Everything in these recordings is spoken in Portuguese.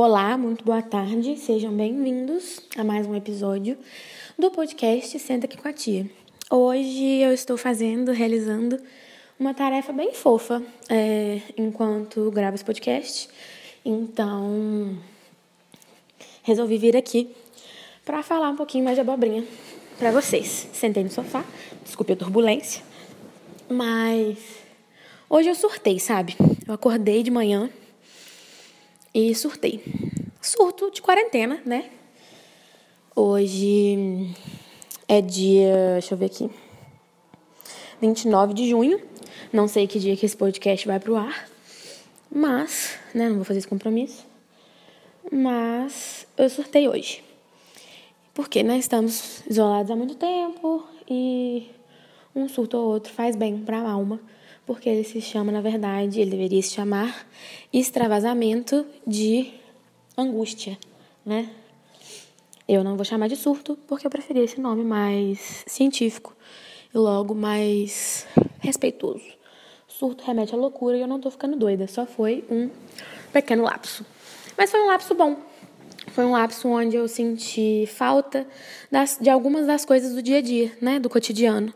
Olá, muito boa tarde, sejam bem-vindos a mais um episódio do podcast Senta aqui com a Tia. Hoje eu estou fazendo, realizando uma tarefa bem fofa é, enquanto gravo esse podcast, então resolvi vir aqui para falar um pouquinho mais de abobrinha para vocês. Sentei no sofá, desculpe a turbulência, mas hoje eu surtei, sabe? Eu acordei de manhã e surtei. Surto de quarentena, né? Hoje é dia, deixa eu ver aqui, 29 de junho. Não sei que dia que esse podcast vai pro ar, mas, né, não vou fazer esse compromisso. Mas eu surtei hoje. Porque nós estamos isolados há muito tempo e um surto ou outro faz bem para a alma porque ele se chama, na verdade, ele deveria se chamar extravasamento de angústia, né? Eu não vou chamar de surto, porque eu preferi esse nome mais científico e logo mais respeitoso. Surto remete à loucura e eu não tô ficando doida, só foi um pequeno lapso. Mas foi um lapso bom. Foi um lapso onde eu senti falta das, de algumas das coisas do dia a dia, né, do cotidiano.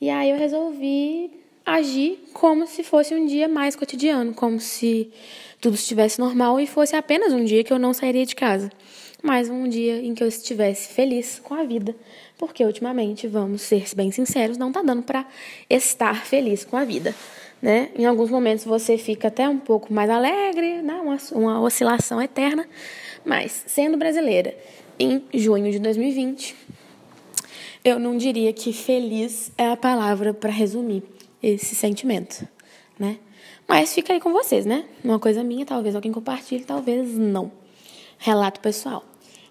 E aí eu resolvi agir como se fosse um dia mais cotidiano, como se tudo estivesse normal e fosse apenas um dia que eu não sairia de casa, mas um dia em que eu estivesse feliz com a vida, porque ultimamente, vamos ser bem sinceros, não tá dando para estar feliz com a vida. Né? Em alguns momentos você fica até um pouco mais alegre, né? uma, uma oscilação eterna, mas sendo brasileira em junho de 2020, eu não diria que feliz é a palavra para resumir esse sentimento, né? Mas fica aí com vocês, né? Uma coisa minha, talvez alguém compartilhe, talvez não. Relato pessoal.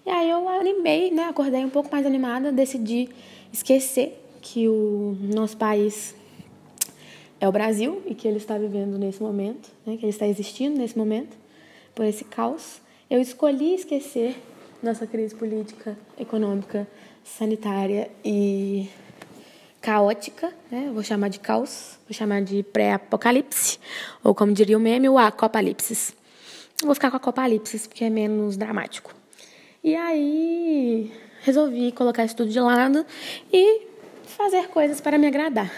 E aí eu animei, né? Acordei um pouco mais animada, decidi esquecer que o nosso país é o Brasil e que ele está vivendo nesse momento, né? Que ele está existindo nesse momento, por esse caos. Eu escolhi esquecer nossa crise política, econômica, sanitária e caótica, né? Vou chamar de caos, vou chamar de pré-apocalipse, ou como diria o meme, o acopalipsis. Vou ficar com a copalipsis porque é menos dramático. E aí resolvi colocar isso tudo de lado e fazer coisas para me agradar.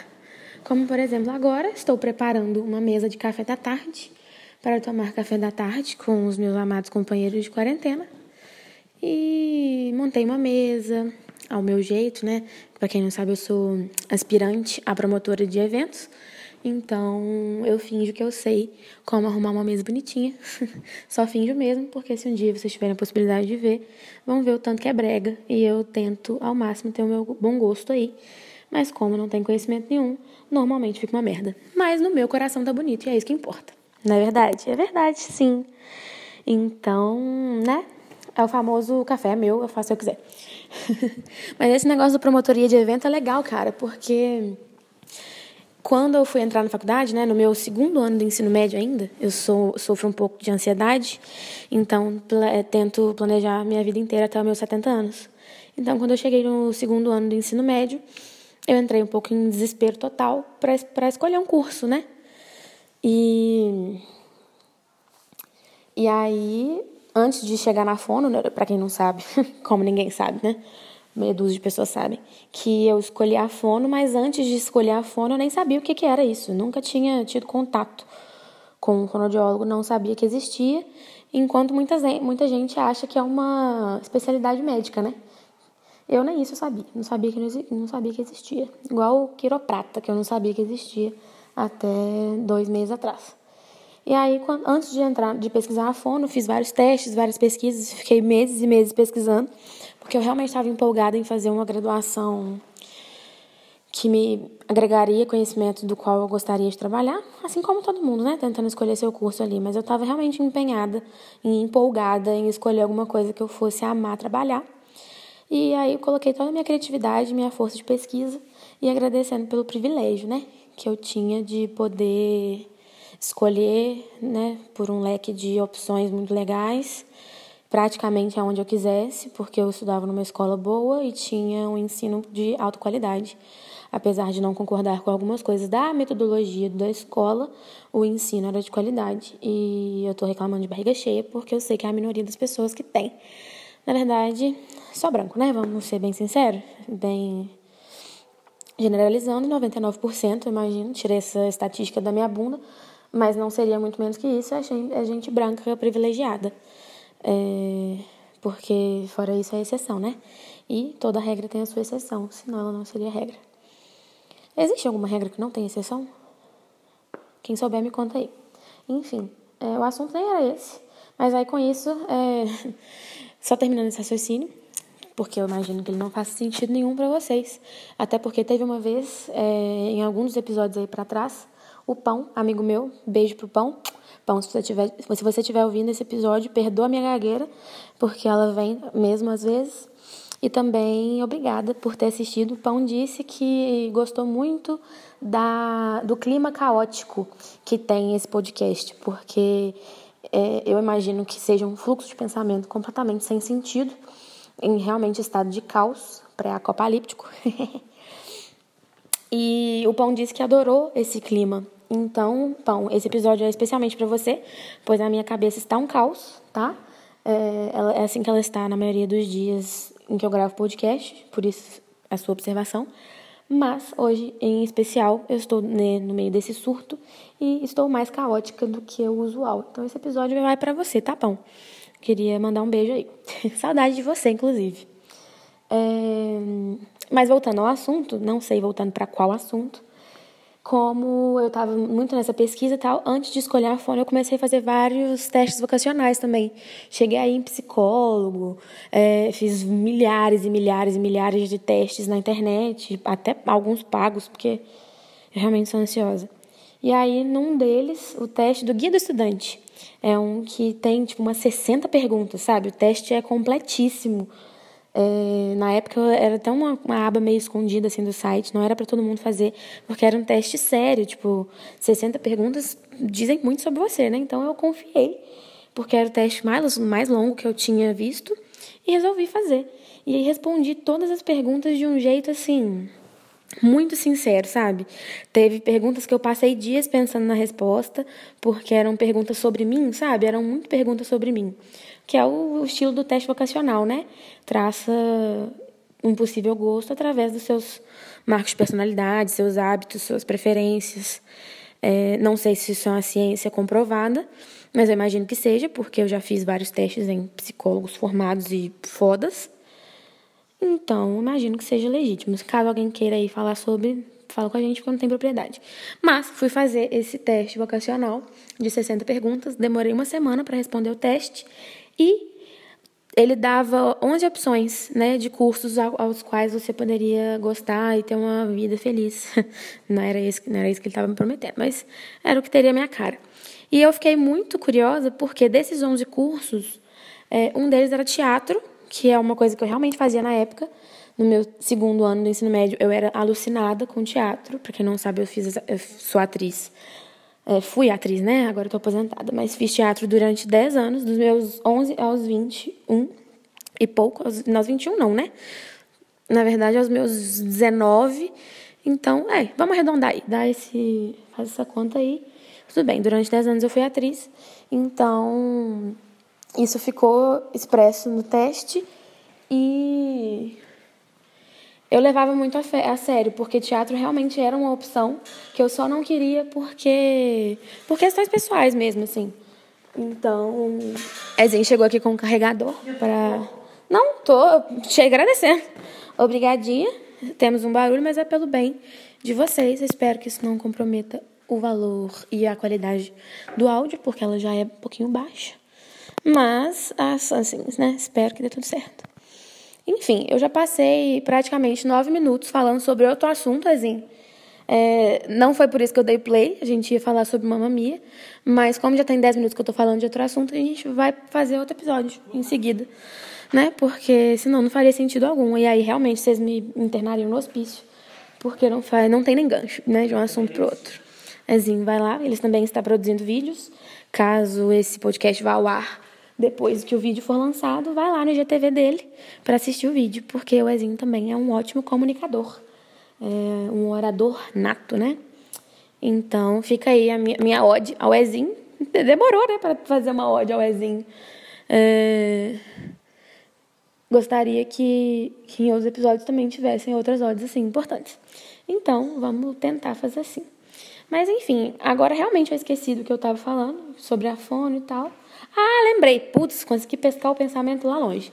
Como, por exemplo, agora estou preparando uma mesa de café da tarde para tomar café da tarde com os meus amados companheiros de quarentena. E montei uma mesa, ao meu jeito, né? Para quem não sabe, eu sou aspirante a promotora de eventos. Então, eu finjo que eu sei como arrumar uma mesa bonitinha. Só finjo mesmo, porque se um dia vocês tiverem a possibilidade de ver, vão ver o tanto que é brega. E eu tento ao máximo ter o meu bom gosto aí. Mas como não tem conhecimento nenhum, normalmente fica uma merda. Mas no meu coração tá bonito e é isso que importa. Não é verdade? É verdade, sim. Então, né? É o famoso café meu, eu faço que eu quiser. Mas esse negócio da promotoria de evento é legal, cara, porque quando eu fui entrar na faculdade, né, no meu segundo ano do ensino médio ainda, eu sou, sofro um pouco de ansiedade, então pl tento planejar minha vida inteira até os meus 70 anos. Então, quando eu cheguei no segundo ano do ensino médio, eu entrei um pouco em desespero total para escolher um curso, né? E, e aí antes de chegar na fono, né, para quem não sabe, como ninguém sabe, né? Meia dúzia de pessoas sabem, que eu escolhi a fono, mas antes de escolher a fono eu nem sabia o que, que era isso. nunca tinha tido contato com um fonoaudiólogo, não sabia que existia, enquanto muita, muita gente acha que é uma especialidade médica, né? Eu nem isso eu sabia, não sabia que, não, não sabia que existia. Igual o quiroprata, que eu não sabia que existia até dois meses atrás. E aí, quando, antes de entrar, de pesquisar a fono, fiz vários testes, várias pesquisas, fiquei meses e meses pesquisando, porque eu realmente estava empolgada em fazer uma graduação que me agregaria conhecimento do qual eu gostaria de trabalhar, assim como todo mundo, né, tentando escolher seu curso ali, mas eu estava realmente empenhada e empolgada em escolher alguma coisa que eu fosse amar trabalhar. E aí eu coloquei toda a minha criatividade, minha força de pesquisa e agradecendo pelo privilégio, né, que eu tinha de poder escolher, né, por um leque de opções muito legais, praticamente aonde eu quisesse, porque eu estudava numa escola boa e tinha um ensino de alta qualidade. apesar de não concordar com algumas coisas da metodologia da escola, o ensino era de qualidade. E eu estou reclamando de barriga cheia porque eu sei que é a minoria das pessoas que tem. Na verdade, só branco, né? Vamos ser bem sinceros, bem generalizando, 99%, imagino, tirei essa estatística da minha bunda, mas não seria muito menos que isso, é gente, é gente branca privilegiada. É, porque fora isso é exceção, né? E toda regra tem a sua exceção, senão ela não seria regra. Existe alguma regra que não tem exceção? Quem souber me conta aí. Enfim, é, o assunto nem era esse. Mas aí com isso, é, só terminando esse raciocínio, porque eu imagino que ele não faz sentido nenhum para vocês. Até porque teve uma vez, é, em alguns episódios aí para trás, o Pão, amigo meu, beijo pro Pão. Pão, se você tiver, se você estiver ouvindo esse episódio, perdoa a minha gagueira, porque ela vem mesmo às vezes. E também obrigada por ter assistido. O Pão disse que gostou muito da, do clima caótico que tem esse podcast, porque é, eu imagino que seja um fluxo de pensamento completamente sem sentido, em realmente estado de caos pré-apocalíptico. e o Pão disse que adorou esse clima. Então, Pão, esse episódio é especialmente para você, pois a minha cabeça está um caos, tá? É, ela, é assim que ela está na maioria dos dias em que eu gravo podcast, por isso a sua observação. Mas hoje, em especial, eu estou né, no meio desse surto e estou mais caótica do que o usual. Então esse episódio vai para você, tá bom? Queria mandar um beijo aí. Saudade de você, inclusive. É... Mas voltando ao assunto, não sei voltando para qual assunto, como eu estava muito nessa pesquisa e tal, antes de escolher a fone, eu comecei a fazer vários testes vocacionais também. Cheguei aí em psicólogo, é, fiz milhares e milhares e milhares de testes na internet, até alguns pagos, porque eu realmente sou ansiosa. E aí, num deles, o teste do Guia do Estudante. É um que tem, tipo, umas 60 perguntas, sabe? O teste é completíssimo. É, na época era até uma, uma, aba meio escondida assim do site, não era para todo mundo fazer, porque era um teste sério, tipo, 60 perguntas dizem muito sobre você, né? Então eu confiei, porque era o teste mais, mais longo que eu tinha visto e resolvi fazer. E aí respondi todas as perguntas de um jeito assim, muito sincero, sabe? Teve perguntas que eu passei dias pensando na resposta, porque eram perguntas sobre mim, sabe? Eram muito perguntas sobre mim que é o estilo do teste vocacional, né? Traça um possível gosto através dos seus marcos de personalidade, seus hábitos, suas preferências. É, não sei se isso é uma ciência comprovada, mas eu imagino que seja, porque eu já fiz vários testes em psicólogos formados e fodas. Então, imagino que seja legítimo. Caso alguém queira aí falar sobre, fala com a gente não tenho propriedade. Mas fui fazer esse teste vocacional de 60 perguntas, demorei uma semana para responder o teste e ele dava 11 opções né, de cursos aos quais você poderia gostar e ter uma vida feliz. Não era isso, não era isso que ele estava me prometendo, mas era o que teria a minha cara. E eu fiquei muito curiosa porque desses 11 cursos, é, um deles era teatro, que é uma coisa que eu realmente fazia na época. No meu segundo ano do ensino médio, eu era alucinada com teatro. Para quem não sabe, eu, fiz, eu sou atriz é, fui atriz, né? Agora estou aposentada, mas fiz teatro durante 10 anos, dos meus 11 aos 21 e pouco, aos, aos 21 não, né? Na verdade, aos meus 19. Então, é, vamos arredondar aí, dá esse, faz essa conta aí. Tudo bem, durante 10 anos eu fui atriz, então isso ficou expresso no teste e eu levava muito a, a, sério, porque teatro realmente era uma opção que eu só não queria porque por questões pessoais mesmo, assim. Então, Ezinho chegou aqui com um carregador para Não, tô te agradecendo. Obrigadinha. Temos um barulho, mas é pelo bem de vocês. Espero que isso não comprometa o valor e a qualidade do áudio, porque ela já é um pouquinho baixa. Mas, assim, né? Espero que dê tudo certo. Enfim, eu já passei praticamente nove minutos falando sobre outro assunto, assim. É, não foi por isso que eu dei play, a gente ia falar sobre Mamma Mia, mas como já tem dez minutos que eu tô falando de outro assunto, a gente vai fazer outro episódio em seguida, né? Porque senão não faria sentido algum. E aí realmente vocês me internariam no hospício, porque não faz, não tem nem gancho, né, de um assunto pro outro. Ezinho vai lá, eles também estão produzindo vídeos, caso esse podcast vá ao ar depois que o vídeo for lançado, vai lá no IGTV dele para assistir o vídeo, porque o Ezinho também é um ótimo comunicador. é um orador nato, né? Então fica aí a minha, minha ode ao Ezinho. Demorou, né, para fazer uma ode ao Ezinho. É... Gostaria que, que em outros episódios também tivessem outras odes assim importantes. Então, vamos tentar fazer assim. Mas enfim, agora realmente eu esqueci do que eu estava falando sobre a fono e tal. Ah, lembrei. Putz, consegui pescar o pensamento lá longe.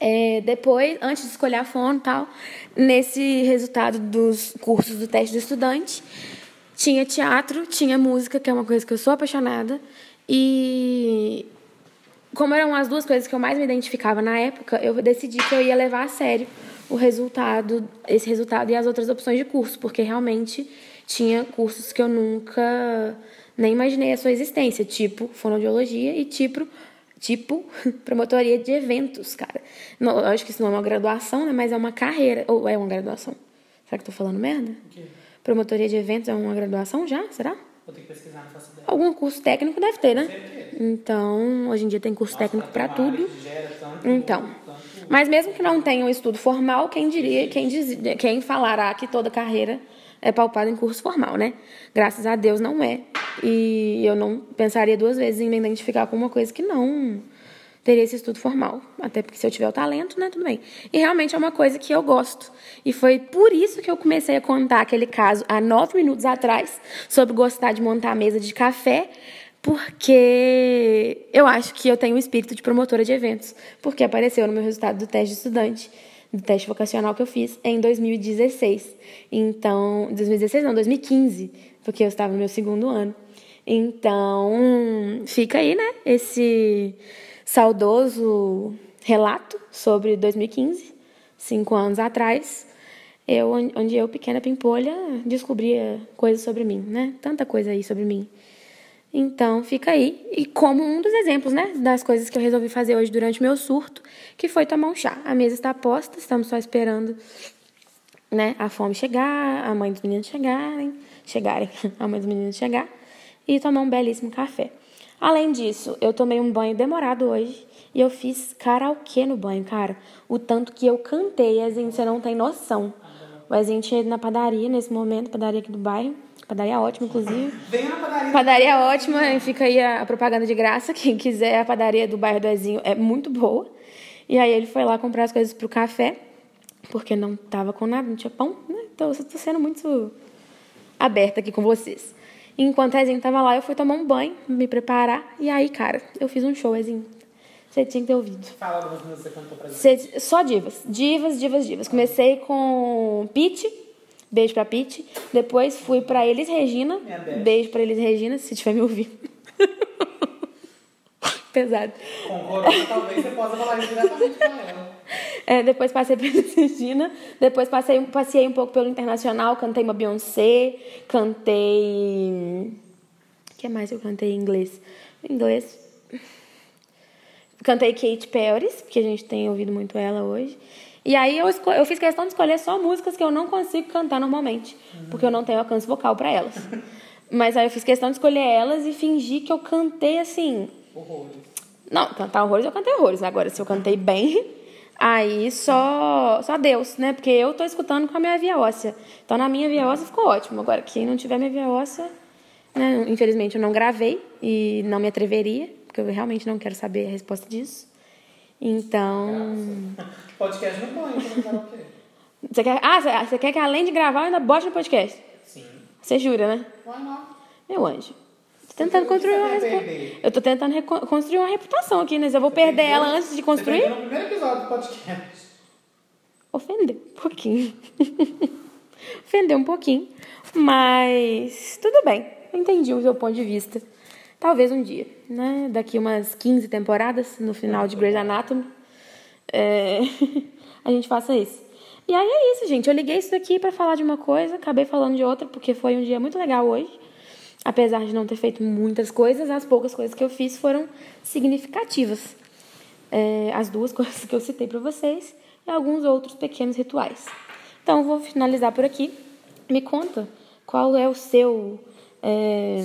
É, depois, antes de escolher a fono e tal, nesse resultado dos cursos do teste do estudante, tinha teatro, tinha música, que é uma coisa que eu sou apaixonada. E como eram as duas coisas que eu mais me identificava na época, eu decidi que eu ia levar a sério o resultado, esse resultado e as outras opções de curso, porque realmente tinha cursos que eu nunca nem imaginei a sua existência, tipo fonoaudiologia e tipo tipo promotoria de eventos, cara. Não, eu acho que isso não é uma graduação, né, mas é uma carreira ou é uma graduação. Será que tô falando merda? Promotoria de eventos é uma graduação já? Será? Vou ter que pesquisar, não faço ideia. Algum curso técnico deve ter, né? Então, hoje em dia tem curso Nossa, técnico tem para tudo. tanto- Então, tanto- mas mesmo que não tenha um estudo formal, quem diria, quem, diz, quem falará que toda carreira é pautada em curso formal, né? Graças a Deus não é. E eu não pensaria duas vezes em me identificar com uma coisa que não teria esse estudo formal. Até porque se eu tiver o talento, né, tudo bem. E realmente é uma coisa que eu gosto. E foi por isso que eu comecei a contar aquele caso há nove minutos atrás sobre gostar de montar a mesa de café, porque eu acho que eu tenho um espírito de promotora de eventos, porque apareceu no meu resultado do teste de estudante, do teste vocacional que eu fiz em 2016. Então, 2016 não, 2015, porque eu estava no meu segundo ano. Então, fica aí, né, esse saudoso relato sobre 2015, cinco anos atrás, eu, onde eu, pequena pimpolha, descobria coisas sobre mim, né? Tanta coisa aí sobre mim. Então, fica aí. E como um dos exemplos, né, das coisas que eu resolvi fazer hoje durante o meu surto, que foi tomar um chá. A mesa está posta, estamos só esperando, né, a fome chegar, a mãe dos meninos chegarem, chegarem, a mãe dos meninos chegar, e tomar um belíssimo café. Além disso, eu tomei um banho demorado hoje e eu fiz karaokê no banho, cara. O tanto que eu cantei, assim, você não tem noção. Tinha ido na padaria nesse momento, padaria aqui do bairro. Padaria ótima, inclusive. Venha na padaria. Padaria ótima, e fica aí a propaganda de graça. Quem quiser, a padaria do bairro do Ezinho é muito boa. E aí ele foi lá comprar as coisas pro café, porque não tava com nada, não tinha pão, né? Então eu tô sendo muito aberta aqui com vocês. Enquanto o Ezinho tava lá, eu fui tomar um banho, me preparar. E aí, cara, eu fiz um show, Ezinho. Você tinha que ter ouvido. Fala algumas músicas que você cantou pra gente. Cê- Só divas. Divas, divas, divas. Comecei com Pete. Beijo pra Pete. Depois fui pra Elis Regina. Beijo pra Elis Regina, se estiver me ouvindo. Pesado. Com corona, talvez você possa falar isso diretamente com ela. É, depois passei pela Regina. Depois passei, passei um pouco pelo internacional. Cantei uma Beyoncé. Cantei. O que mais eu cantei em inglês? Em inglês. Cantei Kate Perry, porque a gente tem ouvido muito ela hoje. E aí eu, eu fiz questão de escolher só músicas que eu não consigo cantar normalmente, porque eu não tenho alcance vocal pra elas. Mas aí eu fiz questão de escolher elas e fingir que eu cantei assim. Horrores. Não, cantar horrores eu cantei horrores. Agora, se eu cantei bem, aí só, só Deus, né? Porque eu tô escutando com a minha via óssea. Então, na minha via óssea ficou ótimo. Agora, quem não tiver minha via óssea, né? Infelizmente, eu não gravei e não me atreveria, porque eu realmente não quero saber a resposta disso. Então. Podcast no banho, como karaokê. Você quer, ah, você- você quer que além de gravar, eu ainda bote no podcast? Sim. Você jura, né? Why not? Meu anjo. Tô tentando O construir você uma perder? Eu tô tentando construir uma reputação aqui, né? Eu vou perder ela antes de construir. Você perdeu no primeiro episódio do podcast. Ofendeu um pouquinho. Ofendeu um pouquinho. Mas tudo bem. Entendi o seu ponto de vista. Talvez um dia, né? Daqui umas 15 temporadas, no final de Grey's Anatomy, é, a gente faça isso. E aí é isso, gente. Eu liguei isso daqui pra falar de uma coisa, acabei falando de outra, porque foi um dia muito legal hoje. Apesar de não ter feito muitas coisas, as poucas coisas que eu fiz foram significativas. É, as duas coisas que eu citei para vocês e alguns outros pequenos rituais. Então, vou finalizar por aqui. Me conta qual é o seu. é.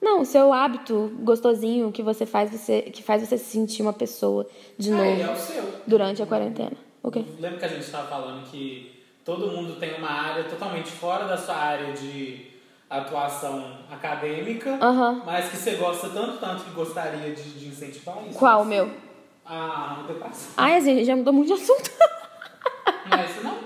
Não, o seu hábito gostosinho que você faz você que faz você se sentir uma pessoa de Ah, novo é o seu. durante a quarentena. O quê? Lembra que a gente estava falando que todo mundo tem uma área totalmente fora da sua área de atuação acadêmica, mas que você gosta tanto, tanto que gostaria de, de incentivar isso? Qual o meu? A educação. Ai, a gente já mudou muito de assunto. É isso não?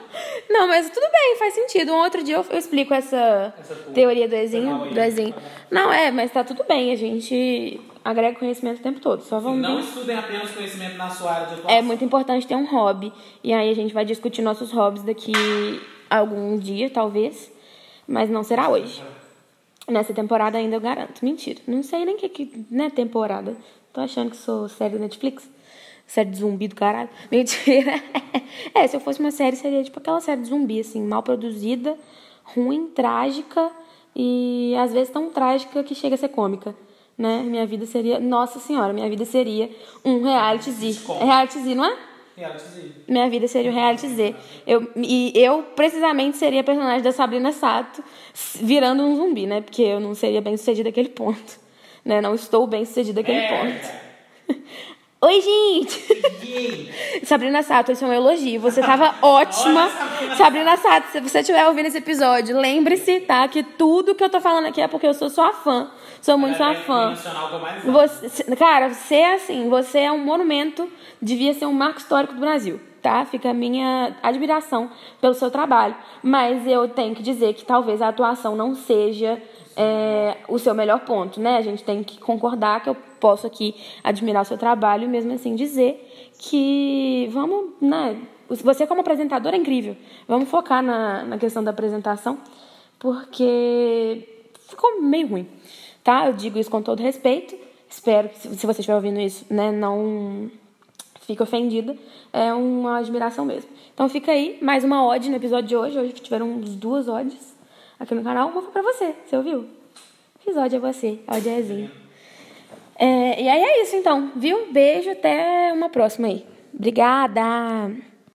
Não, mas tudo bem, faz sentido. Um outro dia eu, eu explico essa, Essa teoria do Ezinho. Do Ezinho. Não, é, mas tá tudo bem. A gente agrega conhecimento o tempo todo. Só vamos Não ver. estudem apenas conhecimento na sua área de atuação. É muito importante ter um hobby. E aí a gente vai discutir nossos hobbies daqui algum dia, talvez. Mas não será hoje. Nessa temporada ainda eu garanto. Mentira. Não sei nem o que, que né, temporada. Tô achando que sou série da Netflix. Série de zumbi do caralho. Mentira. É, se eu fosse uma série, seria tipo aquela série de zumbi, assim, mal produzida, ruim, trágica e às vezes tão trágica que chega a ser cômica. Né? Minha vida seria. Nossa senhora, minha vida seria um reality Z. É reality Z, não é? Reality Z. Minha vida seria o reality Z. Eu, e eu, precisamente, seria a personagem da Sabrina Sato virando um zumbi, né? Porque eu não seria bem sucedida naquele ponto. Né? Não estou bem sucedida naquele É, ponto. Oi, gente! Sabrina Sato, esse é um elogio. Você tava ótima. Olha, Sabrina Sato, se você estiver ouvindo esse episódio, lembre-se, tá? Que tudo que eu tô falando aqui é porque eu sou sua fã. Sou muito sua é fã. Você, cara, você é assim, você é um monumento, devia ser um marco histórico do Brasil, tá? Fica a minha admiração pelo seu trabalho. Mas eu tenho que dizer que talvez a atuação não seja é, o seu melhor ponto, né? A gente tem que concordar que eu posso aqui admirar o seu trabalho e mesmo assim dizer que vamos, né? Você como apresentador é incrível. Vamos focar na, na questão da apresentação, porque ficou meio ruim, tá? Eu digo isso com todo respeito. Espero que, se você estiver ouvindo isso, né, não fique ofendida. É uma admiração mesmo. Então fica aí, mais uma ode no episódio de hoje. Hoje tiveram uns duas odes aqui no canal. Uma foi pra você, você ouviu? Episódio é você, a ode é Ezinho. É, e aí é isso então, viu? Beijo, até uma próxima aí. Obrigada!